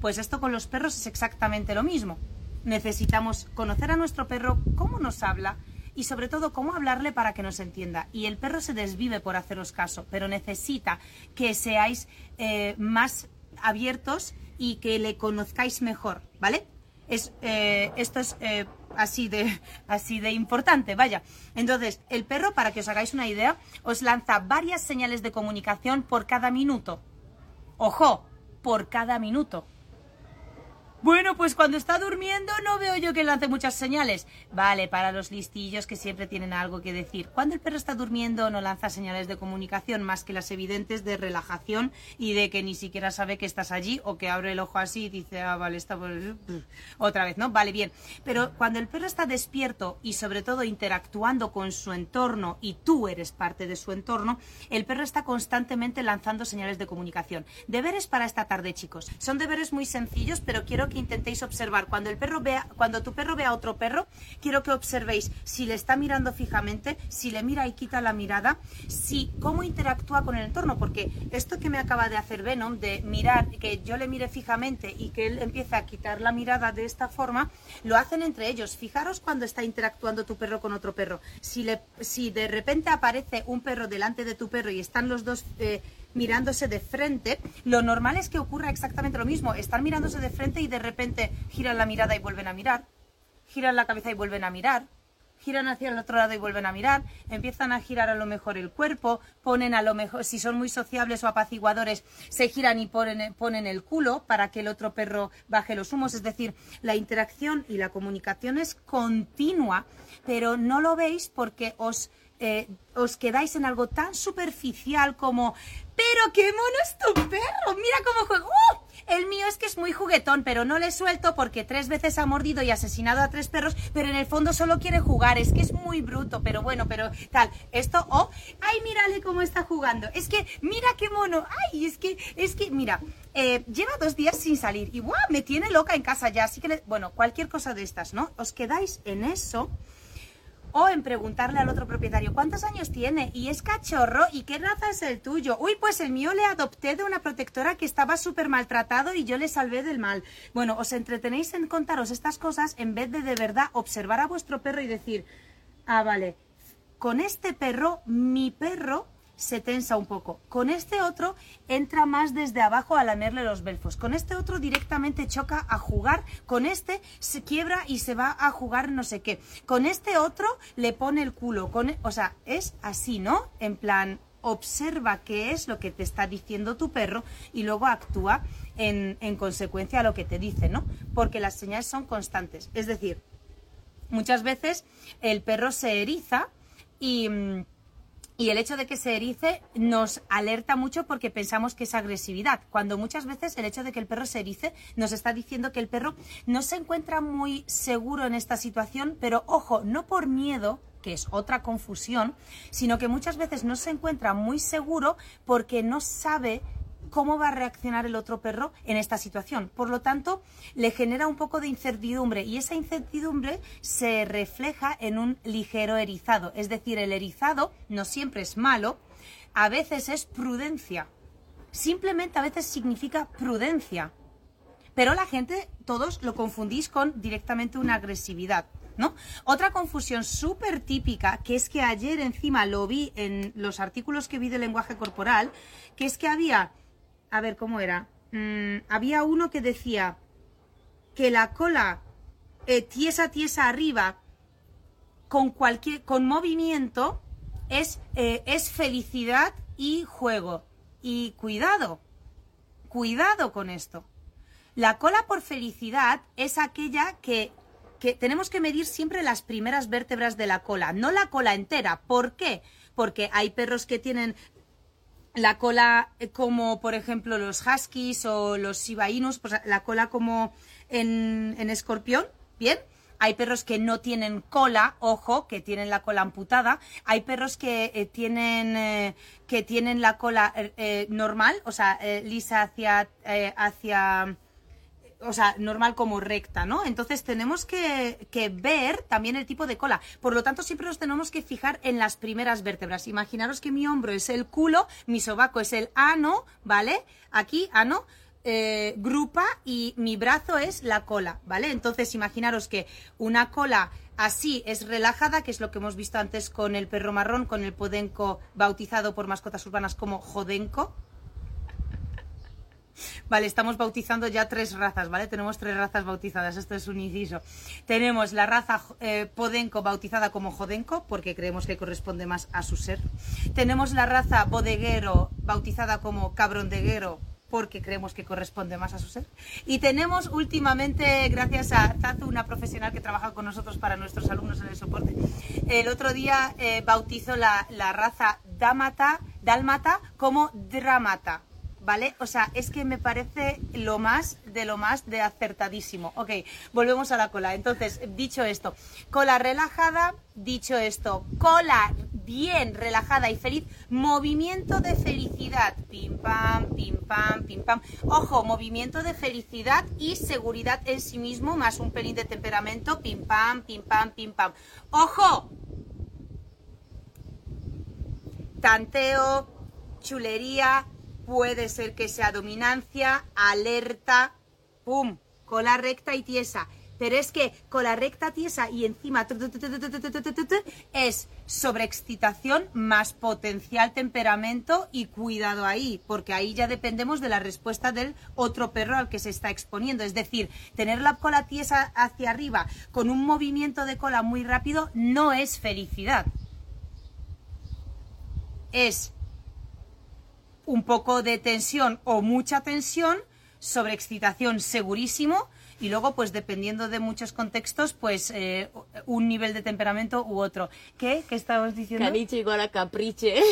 [SPEAKER 1] Pues esto con los perros es exactamente lo mismo. Necesitamos conocer a nuestro perro, cómo nos habla y sobre todo cómo hablarle para que nos entienda. Y el perro se desvive por haceros caso, pero necesita que seáis eh, más abiertos y que le conozcáis mejor, ¿vale? Es, eh, esto es eh, así, de, así de importante, vaya. Entonces, el perro, para que os hagáis una idea, os lanza varias señales de comunicación por cada minuto. Ojo, por cada minuto. Bueno, pues cuando está durmiendo no veo yo que lance muchas señales. Vale, para los listillos que siempre tienen algo que decir. Cuando el perro está durmiendo no lanza señales de comunicación más que las evidentes de relajación y de que ni siquiera sabe que estás allí o que abre el ojo así y dice, ah, vale, está por... otra vez, ¿no? Vale, bien. Pero cuando el perro está despierto y sobre todo interactuando con su entorno y tú eres parte de su entorno, el perro está constantemente lanzando señales de comunicación. Deberes para esta tarde, chicos. Son deberes muy sencillos, pero quiero que intentéis observar. Cuando el perro vea, cuando tu perro vea a otro perro, quiero que observéis si le está mirando fijamente, si le mira y quita la mirada, si cómo interactúa con el entorno, porque esto que me acaba de hacer Venom, de mirar, que yo le mire fijamente y que él empiece a quitar la mirada de esta forma, lo hacen entre ellos. Fijaros cuando está interactuando tu perro con otro perro. Si, le, si de repente aparece un perro delante de tu perro y están los dos eh, mirándose de frente, lo normal es que ocurra exactamente lo mismo. Están mirándose de frente y de repente giran la mirada y vuelven a mirar. Giran la cabeza y vuelven a mirar giran hacia el otro lado y vuelven a mirar, empiezan a girar a lo mejor el cuerpo, ponen a lo mejor, si son muy sociables o apaciguadores, se giran y ponen, el culo para que el otro perro baje los humos. Es decir, la interacción y la comunicación es continua, pero no lo veis porque os eh, os quedáis en algo tan superficial como, pero qué mono es tu perro, mira cómo juega. ¡Uh! El mío es que es muy juguetón, pero no le suelto porque tres veces ha mordido y asesinado a tres perros, pero en el fondo solo quiere jugar. Es que es muy bruto, pero bueno, pero tal. Esto, oh, ay, mírale cómo está jugando. Es que, mira qué mono. Ay, es que, es que, mira, eh, lleva dos días sin salir y ¡guau! me tiene loca en casa ya. Así que, bueno, cualquier cosa de estas, ¿no? Os quedáis en eso o en preguntarle al otro propietario cuántos años tiene y es cachorro y qué raza es el tuyo. Uy, pues el mío le adopté de una protectora que estaba súper maltratado y yo le salvé del mal. Bueno, os entretenéis en contaros estas cosas en vez de de verdad observar a vuestro perro y decir, ah, vale, con este perro, mi perro se tensa un poco. Con este otro entra más desde abajo a lamerle los belfos. Con este otro directamente choca a jugar. Con este se quiebra y se va a jugar no sé qué. Con este otro le pone el culo. Con, e, o sea, es así, ¿no? En plan, observa qué es lo que te está diciendo tu perro y luego actúa en, en consecuencia a lo que te dice, ¿no? Porque las señales son constantes. Es decir, muchas veces el perro se eriza y mm, y el hecho de que se erice nos alerta mucho porque pensamos que es agresividad, cuando muchas veces el hecho de que el perro se erice nos está diciendo que el perro no se encuentra muy seguro en esta situación, pero ojo, no por miedo, que es otra confusión, sino que muchas veces no se encuentra muy seguro porque no sabe cómo va a reaccionar el otro perro en esta situación. Por lo tanto, le genera un poco de incertidumbre y esa incertidumbre se refleja en un ligero erizado. Es decir, el erizado no siempre es malo, a veces es prudencia. Simplemente a veces significa prudencia. Pero la gente, todos lo confundís con directamente una agresividad. ¿No? Otra confusión súper típica, que es que ayer encima lo vi en los artículos que vi de lenguaje corporal, que es que había a ver cómo era. Mm, había uno que decía que la cola eh, tiesa, tiesa arriba, con cualquier, con movimiento, es, eh, es felicidad y juego. Y cuidado, cuidado con esto. La cola por felicidad es aquella que, que tenemos que medir siempre las primeras vértebras de la cola, no la cola entera. ¿Por qué? Porque hay perros que tienen la cola eh, como por ejemplo los huskies o los shiba pues la cola como en, escorpión, ¿bien? Hay perros que no tienen cola, ojo, que tienen la cola amputada. Hay perros que eh, tienen eh, que tienen la cola normal, o sea, lisa hacia hacia o sea, normal como recta, ¿no? Entonces tenemos que, ver también el tipo de cola. Por lo tanto, siempre nos tenemos que fijar en las primeras vértebras. Imaginaros que mi hombro es el culo, mi sobaco es el ano, ¿vale? Aquí, ano. Eh, grupa y mi brazo es la cola, ¿vale? Entonces imaginaros que una cola así es relajada, que es lo que hemos visto antes con el perro marrón, con el podenco bautizado por mascotas urbanas como jodenco, Vale, estamos bautizando ya tres razas, ¿vale? Tenemos tres razas bautizadas, esto es un inciso. Tenemos la raza eh, Podenco bautizada como Jodenco, porque creemos que corresponde más a su ser. Tenemos la raza Bodeguero bautizada como Cabrondeguero, porque creemos que corresponde más a su ser. Y tenemos últimamente, gracias a Tazu, una profesional que trabaja con nosotros para nuestros alumnos en el soporte, el otro día eh, bautizó la, la raza Dámata, Dálmata como Dramata. ¿Vale? O sea, es que me parece lo más de lo más de acertadísimo. Ok, volvemos a la cola. Entonces, dicho esto, cola relajada, dicho esto, cola bien relajada y feliz, movimiento de felicidad, pim pam, pim pam, pim pam. Ojo, movimiento de felicidad y seguridad en sí mismo, más un pelín de temperamento, pim pam, pim pam, pim pam. Ojo, tanteo, chulería, puede ser que sea dominancia, alerta, ¡pum! Cola recta y tiesa. Pero es que cola recta, tiesa y encima es sobreexcitación más potencial temperamento y cuidado ahí, porque ahí ya dependemos de la respuesta del otro perro al que se está exponiendo. Es decir, tener la cola tiesa hacia arriba con un movimiento de cola muy rápido no es felicidad. Es un poco de tensión o mucha tensión, sobreexcitación segurísimo y luego pues dependiendo de muchos contextos pues eh, un nivel de temperamento u otro. ¿Qué? ¿Qué estabas diciendo?
[SPEAKER 2] Caniche igual a capriche.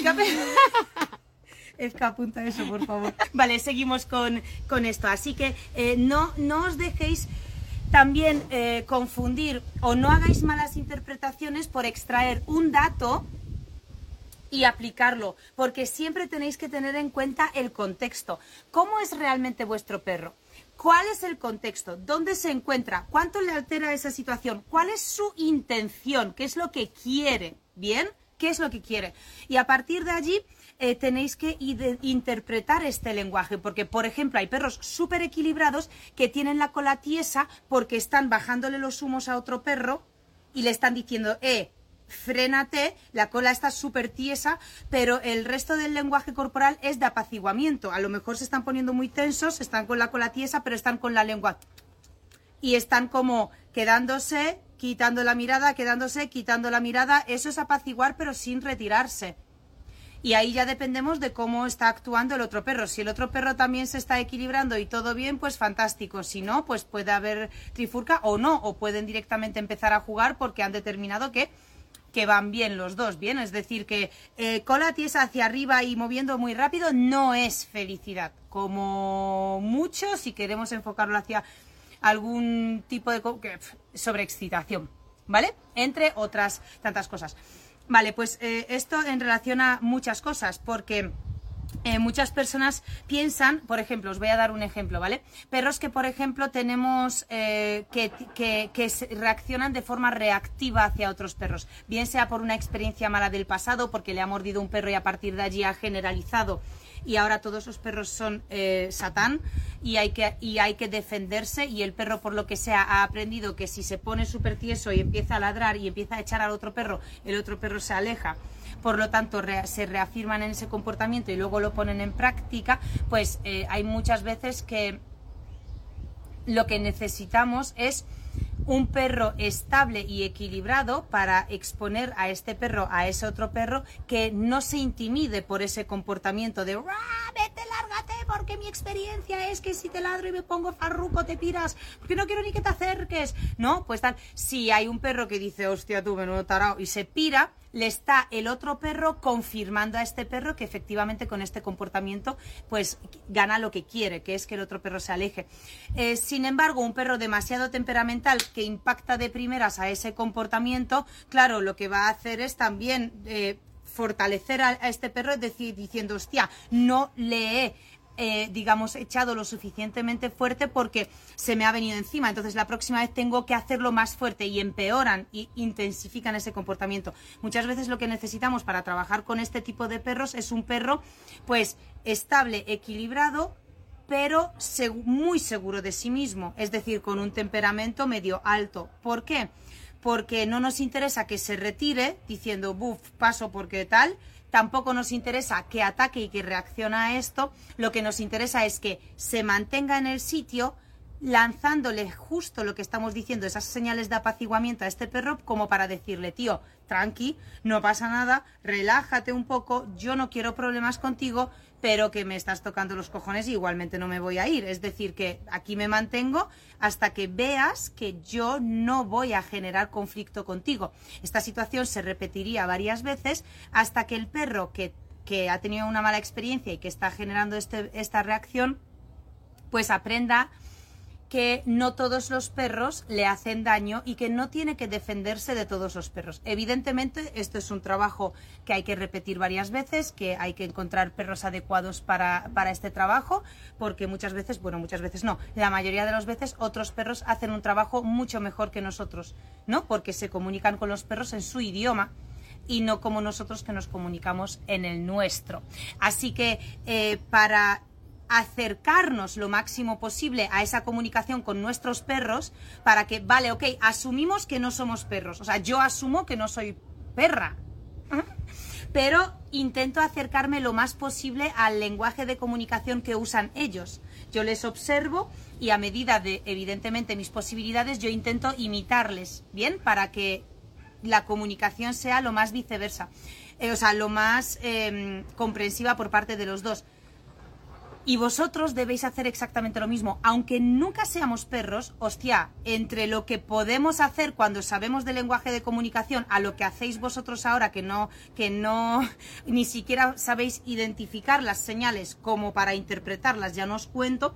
[SPEAKER 1] Es que apunta eso, por favor. Vale, seguimos con, con esto. Así que eh, no, no os dejéis también eh, confundir o no hagáis malas interpretaciones por extraer un dato y aplicarlo, porque siempre tenéis que tener en cuenta el contexto. ¿Cómo es realmente vuestro perro? ¿Cuál es el contexto? ¿Dónde se encuentra? ¿Cuánto le altera esa situación? ¿Cuál es su intención? ¿Qué es lo que quiere? ¿Bien? ¿Qué es lo que quiere? Y a partir de allí eh, tenéis que interpretar este lenguaje, porque por ejemplo hay perros súper equilibrados que tienen la cola tiesa porque están bajándole los humos a otro perro y le están diciendo, eh, frénate, la cola está súper tiesa, pero el resto del lenguaje corporal es de apaciguamiento. A lo mejor se están poniendo muy tensos, están con la cola tiesa, pero están con la lengua y están como quedándose, quitando la mirada, quedándose, quitando la mirada. Eso es apaciguar, pero sin retirarse. Y ahí ya dependemos de cómo está actuando el otro perro. Si el otro perro también se está equilibrando y todo bien, pues fantástico. Si no, pues puede haber trifurca o no, o pueden directamente empezar a jugar porque han determinado que, que van bien los dos, bien. Es decir, que eh, cola tiesa hacia arriba y moviendo muy rápido no es felicidad. Como mucho, si queremos enfocarlo hacia algún tipo de sobreexcitación, ¿vale? Entre otras tantas cosas. Vale, pues eh, esto en relación a muchas cosas, porque eh, muchas personas piensan, por ejemplo, os voy a dar un ejemplo, ¿vale? Perros que, por ejemplo, tenemos eh, que, que- reaccionan de forma reactiva hacia otros perros, bien sea por una experiencia mala del pasado, porque le ha mordido un perro y a partir de allí ha generalizado y ahora todos esos perros son eh, satán y hay, que, y hay que defenderse y el perro por lo que sea ha aprendido que si se pone súper tieso y empieza a ladrar y empieza a echar al otro perro, el otro perro se aleja. Por lo tanto, se reafirman en ese comportamiento y luego lo ponen en práctica, pues eh, hay muchas veces que lo que necesitamos es un perro estable y equilibrado para exponer a este perro a ese otro perro que no se intimide por ese comportamiento de "Ruah, vete, lárgate, porque mi experiencia es que si te ladro y me pongo farruco te piras, porque no quiero ni que te acerques. No, pues tal, si hay un perro que dice, hostia tú, menudo tarao, y se pira, le está el otro perro confirmando a este perro que efectivamente con este comportamiento pues gana lo que quiere, que es que el otro perro se aleje. Eh, sin embargo, un perro demasiado temperamental que impacta de primeras a ese comportamiento, claro, lo que va a hacer es también eh, fortalecer a, este perro, es decir, diciendo, hostia, no le he eh, digamos, echado lo suficientemente fuerte porque se me ha venido encima. Entonces la próxima vez tengo que hacerlo más fuerte y empeoran y intensifican ese comportamiento. Muchas veces lo que necesitamos para trabajar con este tipo de perros es un perro, pues, estable, equilibrado, pero muy seguro de sí mismo, es decir, con un temperamento medio alto. ¿Por qué? Porque no nos interesa que se retire diciendo, buf, paso porque tal, tampoco nos interesa que ataque y que reaccione a esto, lo que nos interesa es que se mantenga en el sitio, lanzándole justo lo que estamos diciendo, esas señales de apaciguamiento a este perro, como para decirle, tío, tranqui, no pasa nada, relájate un poco, yo no quiero problemas contigo, pero que me estás tocando los cojones y igualmente no me voy a ir. Es decir, que aquí me mantengo hasta que veas que yo no voy a generar conflicto contigo. Esta situación se repetiría varias veces hasta que el perro que, que ha tenido una mala experiencia y que está generando este, esta reacción, pues aprenda que no todos los perros le hacen daño y que no tiene que defenderse de todos los perros. Evidentemente, esto es un trabajo que hay que repetir varias veces, que hay que encontrar perros adecuados para, para este trabajo, porque muchas veces, bueno, muchas veces no, la mayoría de las veces otros perros hacen un trabajo mucho mejor que nosotros, ¿no? Porque se comunican con los perros en su idioma y no como nosotros que nos comunicamos en el nuestro. Así que eh, para acercarnos lo máximo posible a esa comunicación con nuestros perros para que, vale, ok, asumimos que no somos perros. O sea, yo asumo que no soy perra. Pero intento acercarme lo más posible al lenguaje de comunicación que usan ellos. Yo les observo y a medida de, evidentemente, mis posibilidades, yo intento imitarles, ¿bien? Para que la comunicación sea lo más viceversa. Eh, o sea, lo más em, comprensiva por parte de los dos. Y vosotros debéis hacer exactamente lo mismo. Aunque nunca seamos perros, hostia, entre lo que podemos hacer cuando sabemos del lenguaje de comunicación a lo que hacéis vosotros ahora, que no, que no, ni siquiera sabéis identificar las señales como para interpretarlas, ya no os cuento.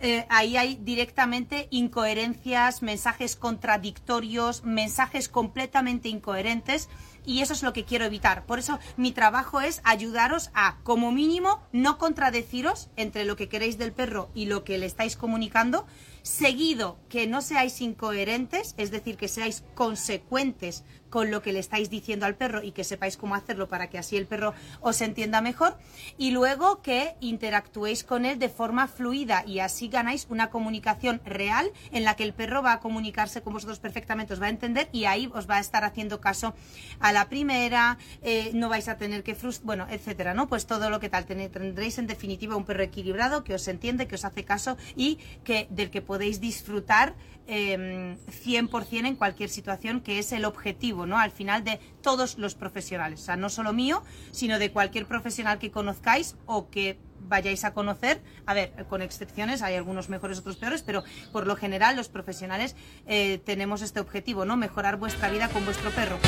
[SPEAKER 1] Eh, ahí hay directamente incoherencias, mensajes contradictorios, mensajes completamente incoherentes y eso es lo que quiero evitar. Por eso mi trabajo es ayudaros a, como mínimo, no contradeciros entre lo que queréis del perro y lo que le estáis comunicando, seguido que no seáis incoherentes, es decir, que seáis consecuentes con lo que le estáis diciendo al perro y que sepáis cómo hacerlo para que así el perro os entienda mejor y luego que interactuéis con él de forma fluida y así ganáis una comunicación real en la que el perro va a comunicarse con vosotros perfectamente, os va a entender y ahí os va a estar haciendo caso a la primera, eh, no vais a tener que frustrar, bueno, etcétera, ¿no? Pues todo lo que tal, tendréis en definitiva un perro equilibrado que os entiende, que os hace caso y que del que podéis disfrutar 100% em, en cualquier situación, que es el objetivo, ¿no? Al final de todos los profesionales, o sea, no solo mío, sino de cualquier profesional que conozcáis o que vayáis a conocer. A ver, con excepciones, hay algunos mejores, otros peores, pero por lo general los profesionales eh, tenemos este objetivo, ¿no? Mejorar vuestra vida con vuestro perro.